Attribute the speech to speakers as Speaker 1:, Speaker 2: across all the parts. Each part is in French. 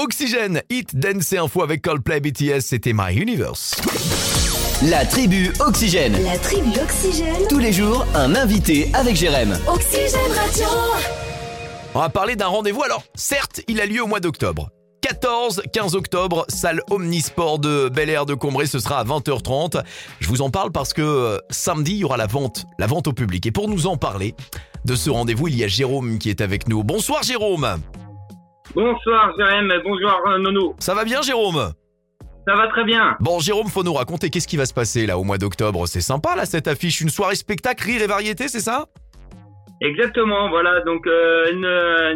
Speaker 1: Oxygène, Hit, Dance et Info avec Coldplay BTS, c'était My Universe.
Speaker 2: La tribu Oxygène.
Speaker 3: La tribu Oxygène.
Speaker 2: Tous les jours, un invité avec Jérém.
Speaker 3: Oxygène Radio.
Speaker 1: On va parler d'un rendez-vous. Alors, certes, il a lieu au mois d'octobre. 14-15 octobre, salle Omnisport de Bel Air de Combray, ce sera à 20h30. Je vous en parle parce que euh, samedi, il y aura la vente, la vente au public. Et pour nous en parler de ce rendez-vous, il y a Jérôme qui est avec nous. Bonsoir Jérôme
Speaker 4: Bonsoir Jérém, bonjour euh, Nono.
Speaker 1: Ça va bien Jérôme?
Speaker 4: Ça va très bien.
Speaker 1: Bon Jérôme, faut nous raconter qu'est-ce qui va se passer là au mois d'octobre. C'est sympa là cette affiche, une soirée spectacle, rire et variété, c'est ça?
Speaker 4: Exactement, voilà, donc euh, une,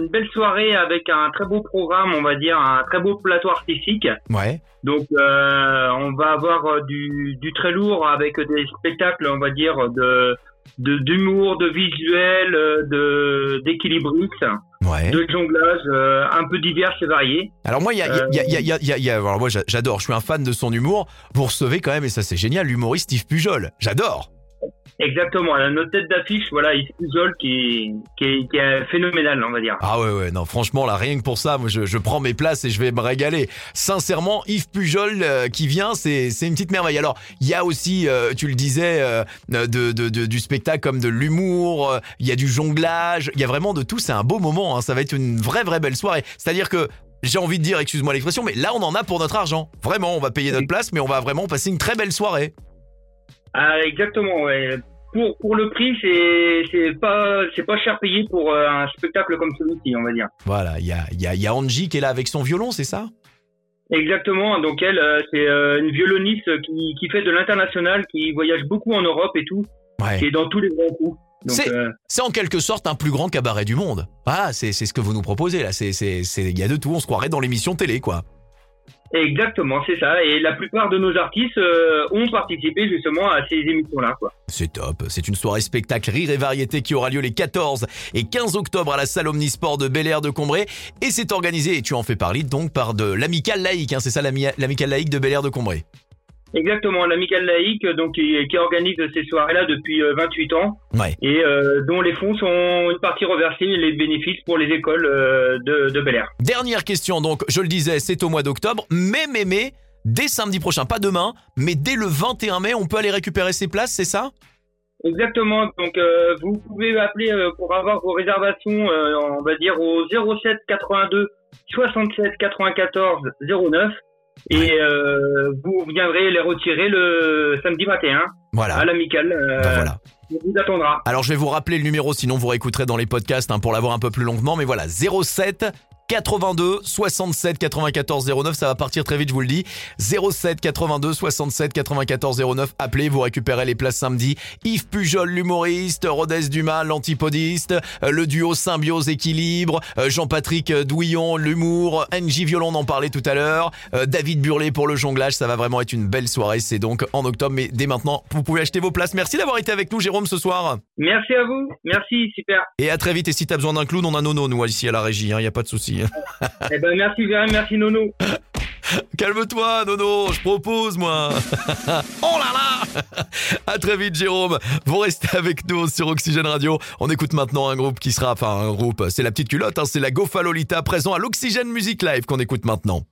Speaker 4: une belle soirée avec un très beau programme, on va dire, un très beau plateau artistique.
Speaker 1: Ouais.
Speaker 4: Donc euh, on va avoir euh, du, du très lourd avec des spectacles, on va dire, de d'humour, de, visuel, euh, de d'équilibriste,
Speaker 1: Ouais.
Speaker 4: de jonglage, euh, un peu divers et variés.
Speaker 1: Alors moi, j'adore, je suis un fan de son humour. Vous recevez quand même, et ça c'est génial, l'humoriste Yves Pujol. J'adore.
Speaker 4: Exactement, notre tête d'affiche, voilà, Yves Pujol qui, qui, est, qui est phénoménal, on va dire.
Speaker 1: Ah ouais ouais non franchement là rien que pour ça moi je, je prends mes places et je vais me régaler. Sincèrement Yves Pujol euh, qui vient c'est une petite merveille. Alors il y a aussi euh, tu le disais euh, de, de, de- du spectacle comme de l'humour, il y a du jonglage, il y a vraiment de tout. C'est un beau moment. hein. Ça va être une vraie vraie belle soirée. C'est-à-dire que j'ai envie de dire, excuse-moi l'expression, mais là on en a pour notre argent. Vraiment, on va payer notre place, mais on va vraiment passer une très belle soirée.
Speaker 4: Ah, exactement, ouais. Pour, pour le prix, c'est, pas, c'est pas cher payé pour euh, un spectacle comme celui-ci, on va dire.
Speaker 1: Voilà, il y a, y, a, y a Angie qui est là avec son violon, c'est ça?
Speaker 4: Exactement, donc elle, euh, c'est euh, une violoniste qui, qui fait de l'international, qui voyage beaucoup en Europe et tout,
Speaker 1: Ouais.
Speaker 4: qui est dans tous les grands coups.
Speaker 1: C'est-
Speaker 4: euh,
Speaker 1: en quelque sorte un plus grand cabaret du monde. Ah, c'est ce que vous nous proposez là. Il y a de tout. On se croirait dans l'émission télé quoi.
Speaker 4: Exactement, c'est ça. Et la plupart de nos artistes euh, ont participé justement à ces émissions-là.
Speaker 1: C'est top. C'est une soirée spectacle rire et variété qui aura lieu les 14 et 15 octobre à la salle Omnisport de Bel Air de Combray et c'est organisé et tu en fais parler donc par de l'amicale laïque. Hein, c'est ça l'ami- l'amicale laïque de Bel Air de Combray.
Speaker 4: Exactement, l'amicale laïque, donc qui, qui organise ces soirées-là depuis euh, 28 ans.
Speaker 1: Ouais.
Speaker 4: et euh, dont les fonds sont une partie reversée, les bénéfices pour les écoles euh, de, de Bel Air.
Speaker 1: Dernière question donc. Je le disais, c'est au mois d'octobre. Mais mais mais dès samedi prochain, pas demain, mais dès le 21 mai, on peut aller récupérer ses places, c'est ça?
Speaker 4: Exactement, donc euh, vous pouvez appeler euh, pour avoir vos réservations, euh, on va dire au 07 82 67 94 09 et euh, vous viendrez les retirer le samedi 21
Speaker 1: Voilà.
Speaker 4: à l'amicale. euh,
Speaker 1: Bah voilà.
Speaker 4: On vous attendra.
Speaker 1: Alors je vais vous rappeler le numéro, sinon vous réécouterez dans les podcasts hein, pour l'avoir un peu plus longuement. Mais voilà, 07 82 67 94 09, ça va partir très vite, je vous le dis. 07 82 67 94 09, appelez, vous récupérez les places samedi. Yves Pujol, l'humoriste, Rodez Dumas, l'antipodiste, euh, le duo Symbiose Équilibre, euh, Jean-Patrick euh, Douillon, l'humour, NJ Violon, on en parlait tout à l'heure, David Burlet pour le jonglage, ça va vraiment être une belle soirée. C'est donc en octobre, mais dès maintenant, vous pouvez acheter vos places. Merci d'avoir été avec nous, Jérôme, ce soir.
Speaker 4: Merci à vous, merci, super.
Speaker 1: Et à très vite. Et si t'as besoin d'un clown, on a Nono, nous, ici à la régie. Il n'y a pas de souci.
Speaker 4: eh ben merci merci Nono.
Speaker 1: Calme-toi, Nono. Je propose, moi. oh là là. À très vite, Jérôme. Vous restez avec nous sur Oxygène Radio. On écoute maintenant un groupe qui sera, enfin, un groupe. C'est la petite culotte, hein, c'est la Gofalolita présent à l'Oxygène Music Live qu'on écoute maintenant.